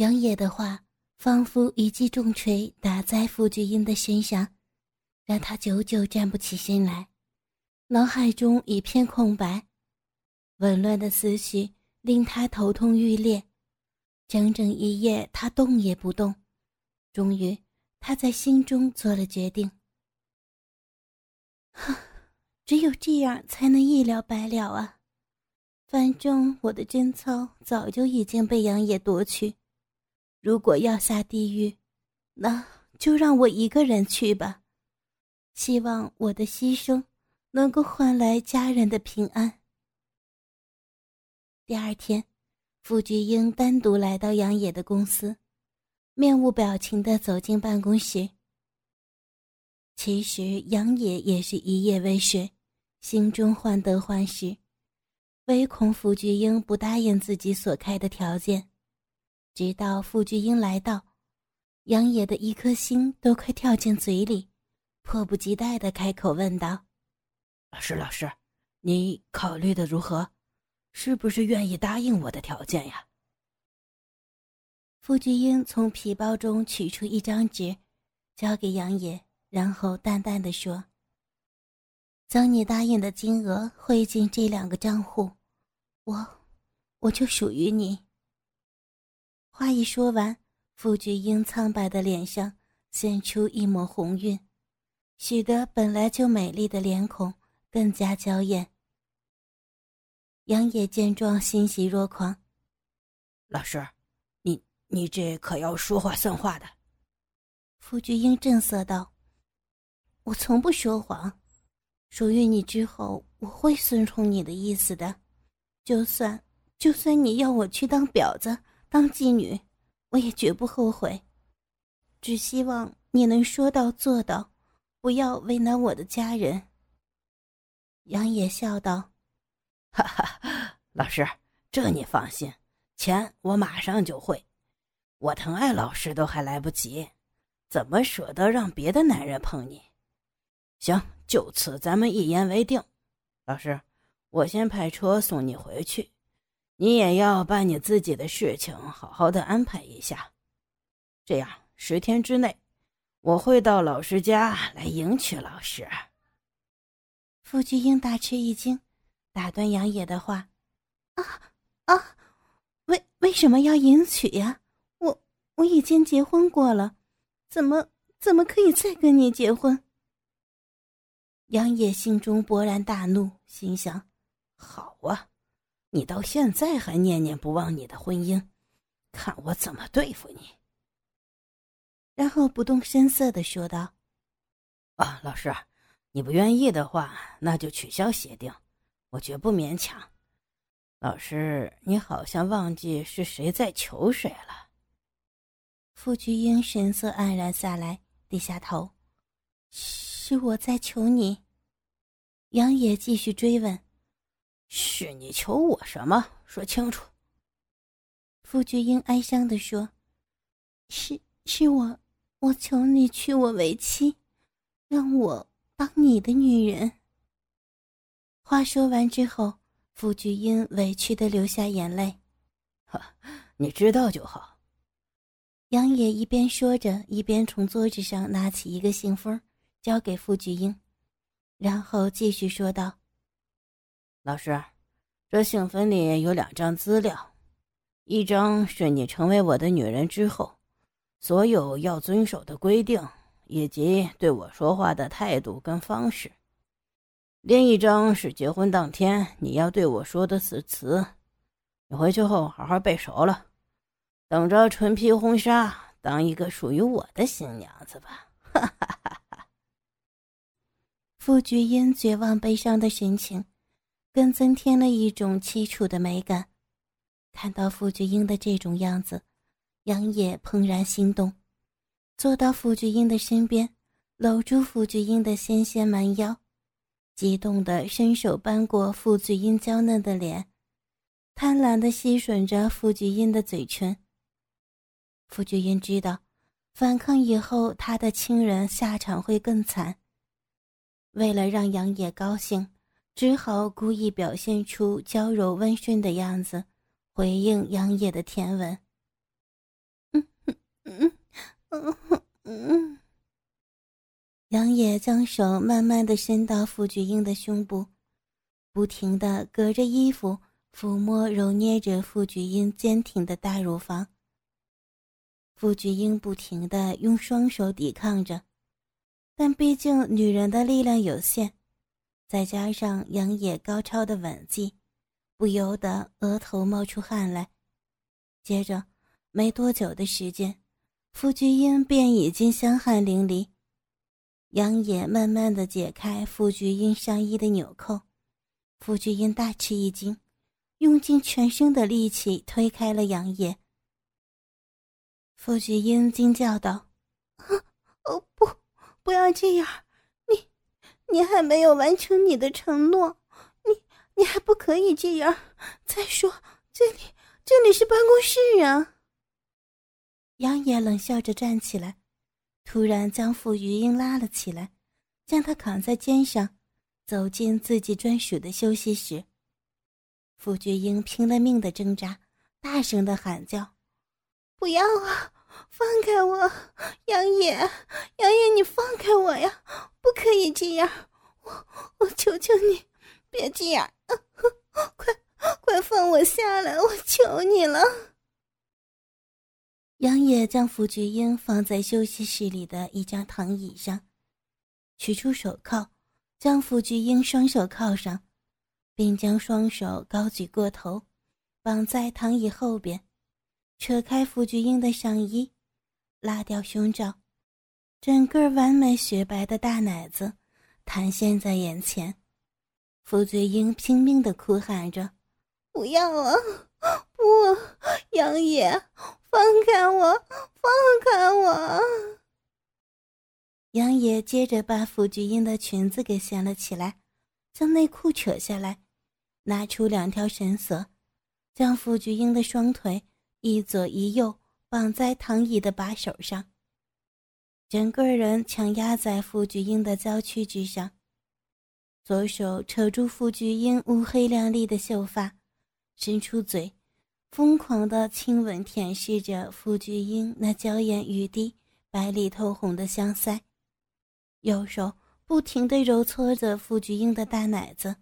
杨野的话仿佛一记重锤打在傅菊英的身上，让她久久站不起身来，脑海中一片空白，紊乱的思绪令她头痛欲裂。整整一夜，她动也不动。终于，她在心中做了决定：哼 只有这样才能一了百了啊！反正我的贞操早就已经被杨野夺去，如果要下地狱，那就让我一个人去吧。希望我的牺牲能够换来家人的平安。第二天，傅菊英单独来到杨野的公司，面无表情的走进办公室。其实杨野也是一夜未睡，心中患得患失。唯恐傅菊英不答应自己所开的条件，直到傅菊英来到，杨野的一颗心都快跳进嘴里，迫不及待的开口问道：“老师，老师，你考虑的如何？是不是愿意答应我的条件呀？”傅菊英从皮包中取出一张纸，交给杨野，然后淡淡的说：“将你答应的金额汇进这两个账户。”我，我就属于你。话一说完，傅菊英苍白的脸上现出一抹红晕，使得本来就美丽的脸孔更加娇艳。杨野见状，欣喜若狂。老师，你你这可要说话算话的。傅菊英正色道：“我从不说谎，属于你之后，我会顺从你的意思的。”就算就算你要我去当婊子、当妓女，我也绝不后悔。只希望你能说到做到，不要为难我的家人。杨野笑道：“ 哈哈，老师，这你放心，钱我马上就会。我疼爱老师都还来不及，怎么舍得让别的男人碰你？行，就此咱们一言为定，老师。”我先派车送你回去，你也要把你自己的事情好好的安排一下。这样十天之内，我会到老师家来迎娶老师。傅菊英大吃一惊，打断杨野的话：“啊啊，为为什么要迎娶呀？我我已经结婚过了，怎么怎么可以再跟你结婚？”杨野心中勃然大怒，心想。好啊，你到现在还念念不忘你的婚姻，看我怎么对付你。然后不动声色的说道：“啊，老师，你不愿意的话，那就取消协定，我绝不勉强。老师，你好像忘记是谁在求谁了。”傅菊英神色黯然下来，低下头：“是我在求你。”杨野继续追问。是你求我什么？说清楚。傅菊英哀伤的说：“是是我，我求你娶我为妻，让我当你的女人。”话说完之后，傅菊英委屈的流下眼泪。哈，你知道就好。杨野一边说着，一边从桌子上拿起一个信封，交给傅菊英，然后继续说道。老师，这信封里有两张资料，一张是你成为我的女人之后，所有要遵守的规定以及对我说话的态度跟方式；另一张是结婚当天你要对我说的誓词。你回去后好好背熟了，等着纯皮婚纱，当一个属于我的新娘子吧！哈哈哈哈。傅菊英绝望悲伤的神情。更增添了一种凄楚的美感。看到傅菊英的这种样子，杨野怦然心动，坐到傅菊英的身边，搂住傅菊英的纤纤蛮腰，激动地伸手扳过傅菊英娇嫩的脸，贪婪地吸吮着傅菊英的嘴唇。傅菊英知道，反抗以后，她的亲人下场会更惨。为了让杨野高兴。只好故意表现出娇柔温顺的样子，回应杨野的甜吻。嗯嗯嗯嗯。杨野将手慢慢的伸到傅菊英的胸部，不停的隔着衣服抚摸揉捏着傅菊英坚挺的大乳房。傅菊英不停的用双手抵抗着，但毕竟女人的力量有限，再加上杨野高超的吻技，不由得额头冒出汗来。接着，没多久的时间，傅菊英便已经香汗淋漓。杨野慢慢的解开傅菊英上衣的纽扣，傅菊英大吃一惊，用尽全身的力气推开了杨野。傅菊英惊叫道：“啊哦不，不要这样！你，还没有完成你的承诺，你，你还不可以这样！再说，这里，这里是办公室啊！”杨野冷笑着站起来。突然将傅余英拉了起来，将她扛在肩上，走进自己专属的休息室。傅菊英拼了命的挣扎，大声的喊叫：“不要啊，放开我，杨野，杨野，你放开我呀！不可以这样，我我求求你，别这样，快快放我下来，我求你了。”杨野将傅菊英放在休息室里的一张躺椅上，取出手铐，将傅菊英双手铐上，并将双手高举过头，绑在躺椅后边，扯开傅菊英的上衣，拉掉胸罩，整个完美雪白的大奶子弹现在眼前。傅菊英拼命的哭喊着：“不要啊，不，杨野！”放开我！放开我！杨野接着把傅菊英的裙子给掀了起来，将内裤扯下来，拿出两条绳索，将傅菊英的双腿一左一右绑在躺椅的把手上，整个人强压在傅菊英的娇躯之上，左手扯住傅菊英乌黑亮丽的秀发，伸出嘴。疯狂的亲吻舔舐着傅菊英那娇艳欲滴、白里透红的香腮，右手不停地揉搓着傅菊英的大奶子。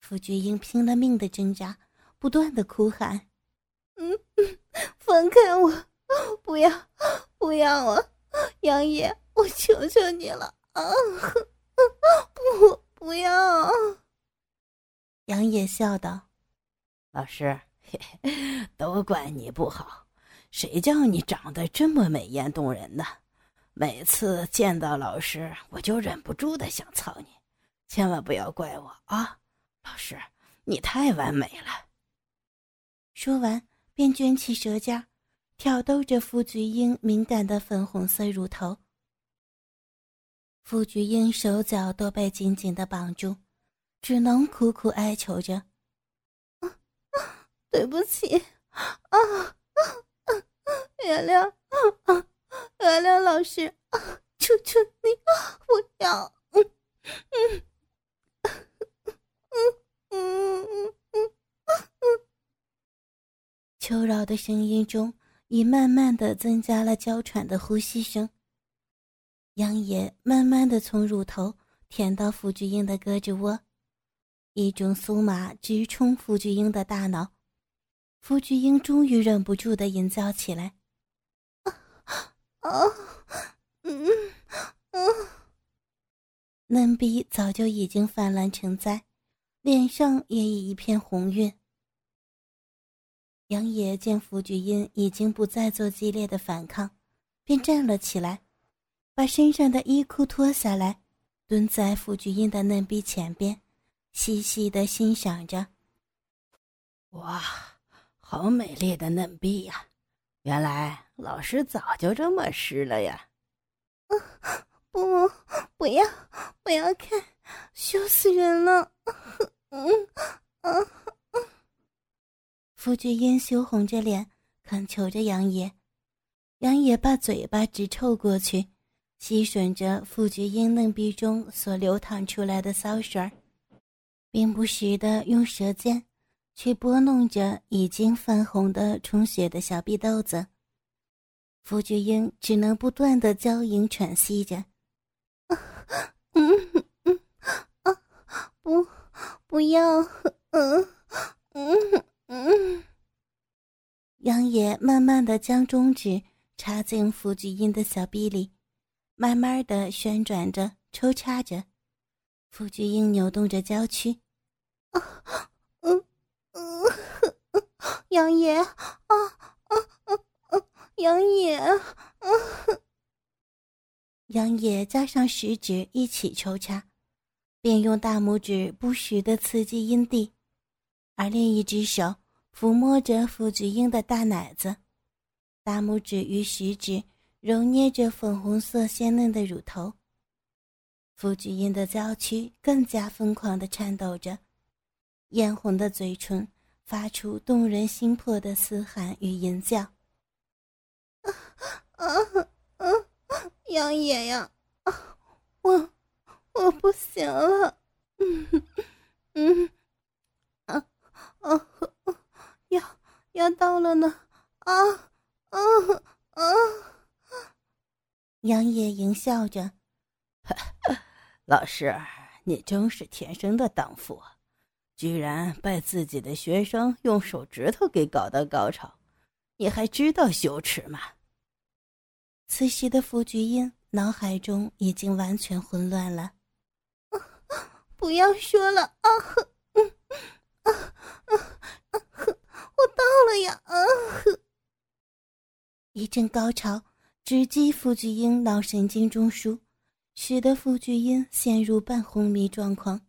傅菊英拼了命的挣扎，不断的哭喊：“嗯嗯，放开我，不要，不要啊！杨野，我求求你了啊！不，不要！”杨野笑道：“老师。”都怪你不好，谁叫你长得这么美艳动人呢？每次见到老师，我就忍不住的想操你，千万不要怪我啊！老师，你太完美了。说完，便卷起舌尖，挑逗着傅菊英敏感的粉红色乳头。傅菊英手脚都被紧紧的绑住，只能苦苦哀求着。对不起，啊啊啊！原谅，啊，原谅老师，啊，求求你，不要，嗯嗯嗯嗯嗯。求饶的声音中，已慢慢的增加了娇喘的呼吸声。杨野慢慢的从乳头舔到傅菊英的胳肢窝，一种酥麻直冲傅菊英的大脑。傅菊英终于忍不住的吟叫起来：“啊啊，嗯嗯。”嫩逼早就已经泛滥成灾，脸上也已一片红晕。杨野见傅菊英已经不再做激烈的反抗，便站了起来，把身上的衣裤脱下来，蹲在傅菊英的嫩逼前边，细细的欣赏着。哇！好美丽的嫩逼呀！原来老师早就这么湿了呀！不，不要，不要看，羞死人了！嗯嗯嗯。傅君英羞红着脸恳求着杨野杨野把嘴巴直凑过去吸吮着傅君英嫩壁中所流淌出来的骚水儿。并不时地用舌尖去拨弄着已经泛红的充血的小壁豆子。傅君英只能不断地娇吟喘息着。啊嗯嗯啊不不要嗯。的将中指插进傅菊英的小臂里，慢慢的旋转着，抽插着。傅菊英扭动着娇躯，啊，嗯嗯，杨野，啊啊啊啊，杨野，啊。杨野加上食指一起抽插，便用大拇指不时的刺激阴蒂，而另一只手抚摸着傅菊英的大奶子，大拇指与食指揉捏着粉红色鲜嫩的乳头。傅菊英的娇躯更加疯狂的颤抖着，嫣红的嘴唇发出动人心魄的嘶喊与吟叫。啊啊啊！杨爷呀，我我不行了，嗯嗯啊啊要要到了呢，啊啊啊！杨野淫笑着，老师，你真是天生的荡妇，居然被自己的学生用手指头给搞到高潮，你还知道羞耻吗？此时的福菊英脑海中已经完全混乱了。不要说了啊！嗯啊啊啊！我到了呀！啊！一阵高潮直击傅菊英脑神经中枢，使得傅菊英陷入半昏迷状况，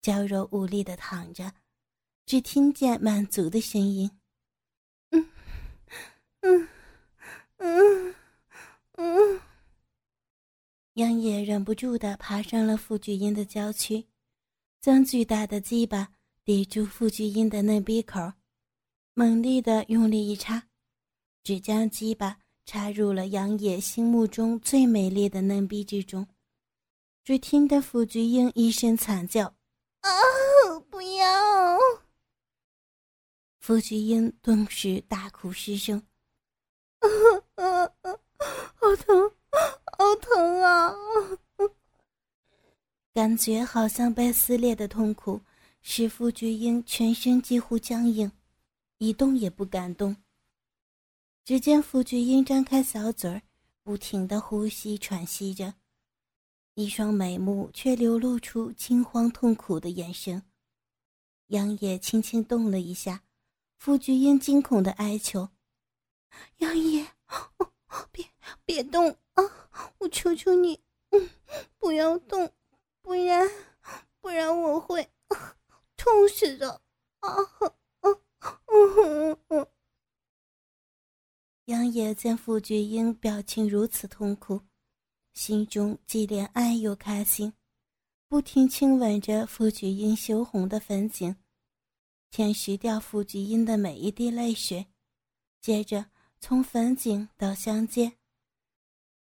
娇柔无力的躺着，只听见满足的声音：“嗯嗯嗯。”嗯，杨野忍不住的爬上了傅菊英的娇躯，将巨大的鸡巴抵住傅菊英的嫩鼻口，猛力的用力一插，只将鸡巴插入了杨野心目中最美丽的嫩逼之中。只听得傅菊英一声惨叫：“啊，不要！”傅菊英顿时大哭失声。好疼，好疼啊！感觉好像被撕裂的痛苦，使傅菊英全身几乎僵硬，一动也不敢动。只见傅菊英张开小嘴儿，不停的呼吸喘息着，一双美目却流露出惊慌痛苦的眼神。杨野轻轻动了一下，傅菊英惊恐的哀求：“杨野，别！”别动啊！我求求你，不要动，不然，不然我会痛死的啊！嗯嗯嗯。杨野见傅菊英表情如此痛苦，心中既怜爱又开心，不停亲吻着傅菊英羞红的粉颈，舔舐掉傅菊英的每一滴泪水，接着从粉颈到香肩。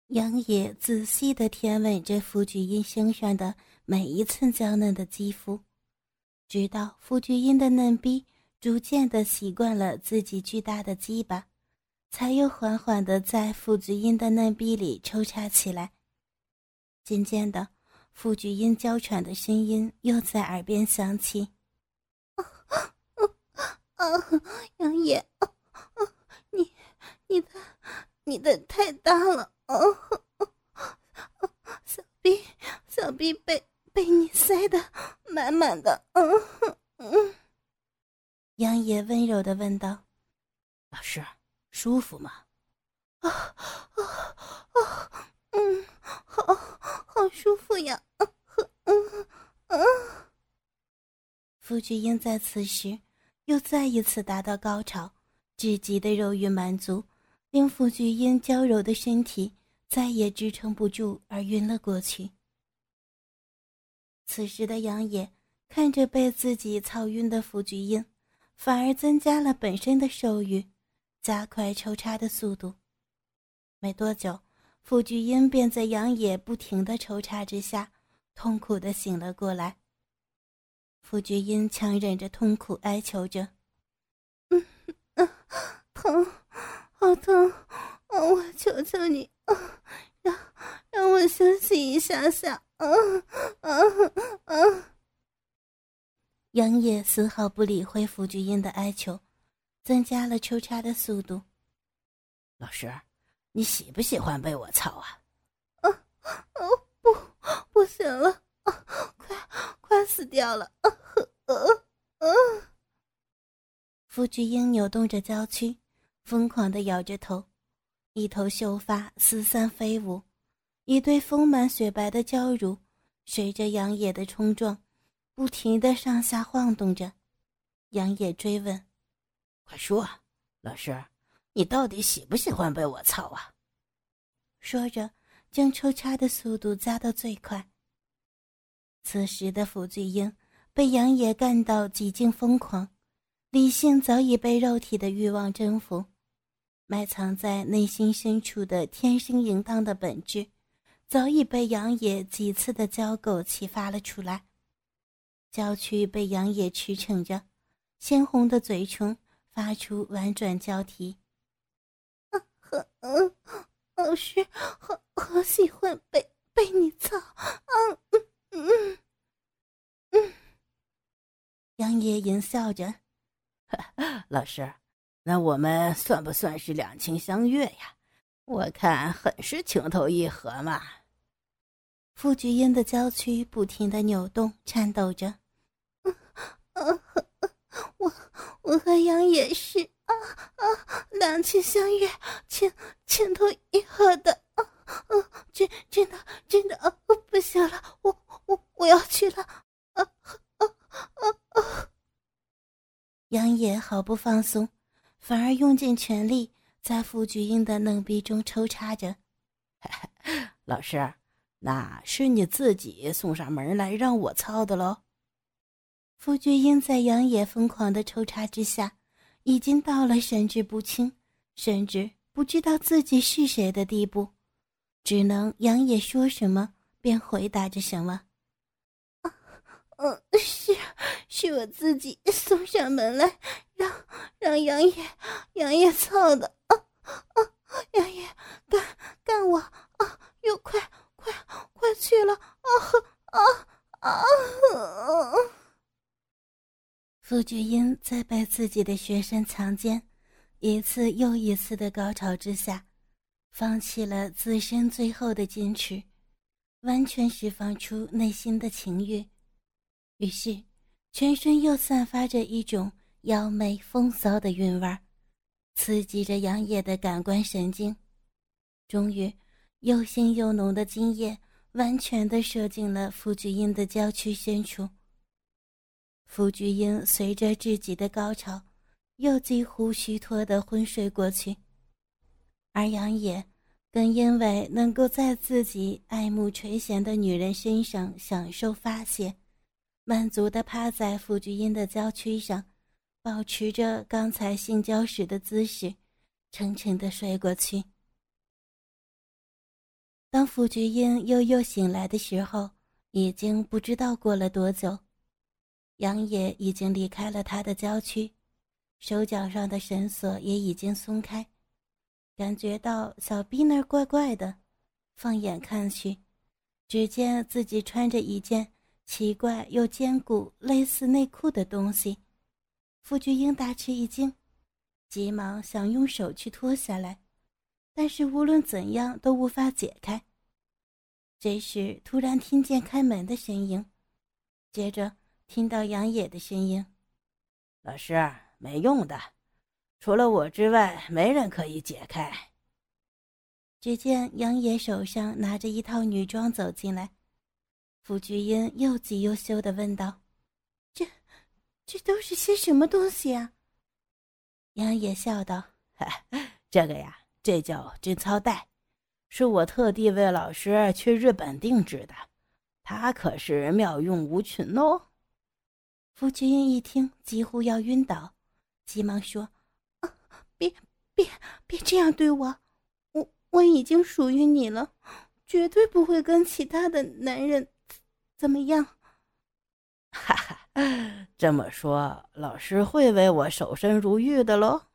杨野仔细的舔吻着傅菊英身上的每一寸娇嫩的肌肤，直到傅菊英的嫩逼逐渐的习惯了自己巨大的鸡巴，才又缓缓的在傅菊英的嫩逼里抽插起来。渐渐的，傅菊英娇喘的声音又在耳边响起：“啊啊啊！杨野，啊啊，你你的你的太大了。”哦，小臂，小臂被被你塞的满满的。嗯嗯，杨野温柔的问道：“老师，舒服吗？”啊啊啊！嗯，好，好舒服呀。嗯嗯嗯。傅菊英在此时又再一次达到高潮，至极的肉欲满足，令傅菊英娇柔的身体。再也支撑不住，而晕了过去。此时的杨野看着被自己操晕的傅菊英，反而增加了本身的兽欲，加快抽插的速度。没多久，傅菊英便在杨野不停的抽插之下，痛苦的醒了过来。傅菊英强忍着痛苦哀求着：“嗯嗯，疼，好疼，我求求你。”让让我休息一下下，啊啊啊！杨野丝毫不理会傅菊英的哀求，增加了抽插的速度。老师，你喜不喜欢被我操啊？啊啊！不，不行了，啊，快快死掉了！啊啊啊！傅菊英扭动着娇躯，疯狂的摇着头，一头秀发四散飞舞，一对丰满雪白的娇乳随着杨野的冲撞。不停的上下晃动着，杨野追问：“快说，老师，你到底喜不喜欢被我操啊？”说着，将抽插的速度加到最快。此时的傅巨英被杨野干到几近疯狂，理性早已被肉体的欲望征服，埋藏在内心深处的天生淫荡的本质，早已被杨野几次的交媾启发了出来。娇躯被杨野驰骋着，鲜红的嘴唇发出婉转娇啼。嗯，老师，好好喜欢被被你操。嗯嗯嗯嗯。杨爷淫笑着，老师，那我们算不算是两情相悦呀？我看很是情投意合嘛。傅菊英的娇躯不停的扭动、颤抖着。我我和杨也是啊啊，两情相悦，情情投意合的啊啊！真真的真的啊，不行了，我我我要去了啊啊啊啊！杨野毫不放松，反而用尽全力在傅菊英的嫩逼中抽插着。老师，那是你自己送上门来让我操的喽。傅菊英在杨野疯狂的抽插之下，已经到了神志不清，甚至不知道自己是谁的地步，只能杨野说什么便回答着什么。啊，嗯，是，是我自己送上门来，让让杨野杨野操的。啊啊，杨野干干我啊！又快快快去了！啊啊啊！傅菊英在被自己的学生强奸一次又一次的高潮之下，放弃了自身最后的坚持，完全释放出内心的情欲，于是全身又散发着一种妖媚风骚的韵味儿，刺激着杨野的感官神经。终于，又腥又浓的精液完全的射进了傅菊英的娇躯深处。傅菊英随着自己的高潮，又几乎虚脱的昏睡过去，而杨野更因为能够在自己爱慕垂涎的女人身上享受发泄，满足的趴在傅菊英的娇躯上，保持着刚才性交时的姿势，沉沉的睡过去。当傅菊英悠悠醒来的时候，已经不知道过了多久。杨野已经离开了他的郊区，手脚上的绳索也已经松开，感觉到小臂那儿怪怪的，放眼看去，只见自己穿着一件奇怪又坚固、类似内裤的东西。傅菊英大吃一惊，急忙想用手去脱下来，但是无论怎样都无法解开。这时突然听见开门的声音，接着。听到杨野的声音，老师没用的，除了我之外，没人可以解开。只见杨野手上拿着一套女装走进来，傅菊英又急又羞的问道：“这，这都是些什么东西啊？”杨野笑道：“ 这个呀，这叫贞操带，是我特地为老师去日本定制的，它可是妙用无穷哦。”傅菊英一听，几乎要晕倒，急忙说：“啊，别别别这样对我，我我已经属于你了，绝对不会跟其他的男人怎么样。”哈哈，这么说，老师会为我守身如玉的喽？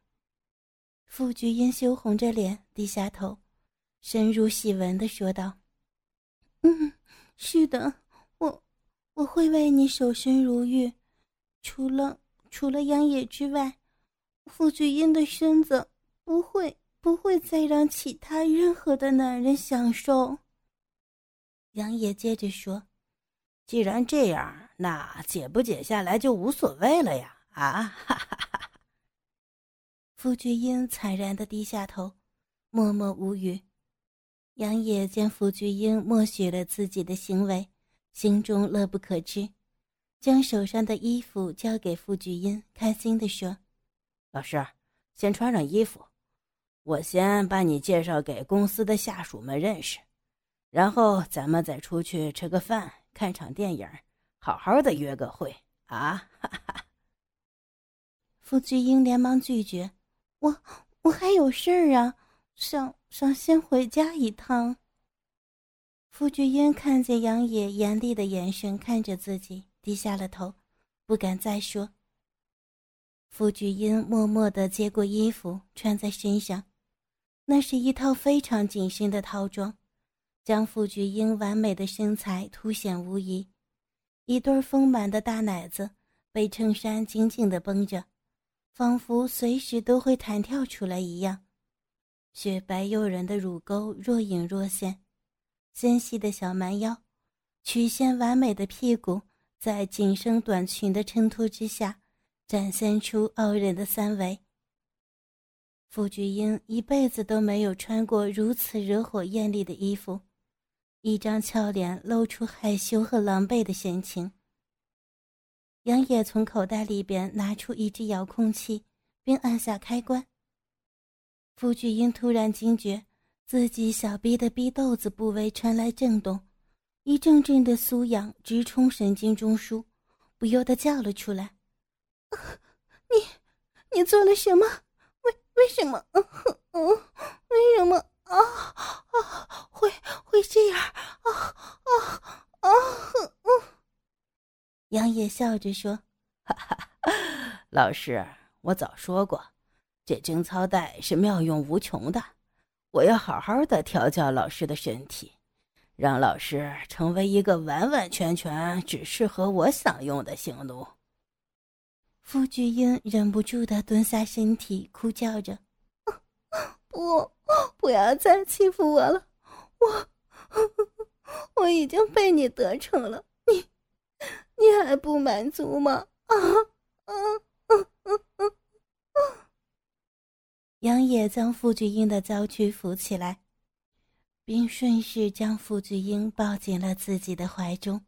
傅菊英羞红着脸，低下头，深入细闻的说道：“嗯，是的，我我会为你守身如玉。”除了除了杨野之外，傅菊英的身子不会不会再让其他任何的男人享受。杨野接着说：“既然这样，那解不解下来就无所谓了呀！”啊，哈哈哈！傅菊英惨然的低下头，默默无语。杨野见傅菊英默许了自己的行为，心中乐不可支，将手上的衣服交给傅菊英，开心的说：“老师，先穿上衣服，我先把你介绍给公司的下属们认识，然后咱们再出去吃个饭，看场电影，好好的约个会啊！”哈哈。傅菊英连忙拒绝：“我我还有事儿啊，想想先回家一趟。”傅菊英看见杨野严厉的眼神看着自己，低下了头，不敢再说。傅菊英默默地接过衣服穿在身上，那是一套非常紧身的套装，将傅菊英完美的身材凸显无疑，一对丰满的大奶子被衬衫紧紧地绷着。仿佛随时都会弹跳出来一样，雪白诱人的乳沟若隐若现，纤细的小蛮腰，曲线完美的屁股，在紧身短裙的衬托之下，展现出傲人的三围。傅菊英一辈子都没有穿过如此惹火艳丽的衣服，一张俏脸露出害羞和狼狈的神情。杨野从口袋里边拿出一只遥控器，并按下开关。傅菊英突然惊觉自己小臂的逼豆子部位传来震动，一阵阵的酥痒直冲神经中枢，不由得叫了出来：“你，你做了什么？为为什么？嗯嗯，为什么？啊啊，会会这样？啊啊啊！嗯。”杨野笑着说：“哈哈，老师，我早说过，这贞操带是妙用无穷的。我要好好的调教老师的身体，让老师成为一个完完全全只适合我享用的性奴。”傅菊英忍不住的蹲下身体，哭叫着：“ 不，不要再欺负我了！我，我已经被你得逞了。”你你还不满足吗？啊啊啊啊啊！杨野将傅菊英的娇躯扶起来，并顺势将傅菊英抱进了自己的怀中。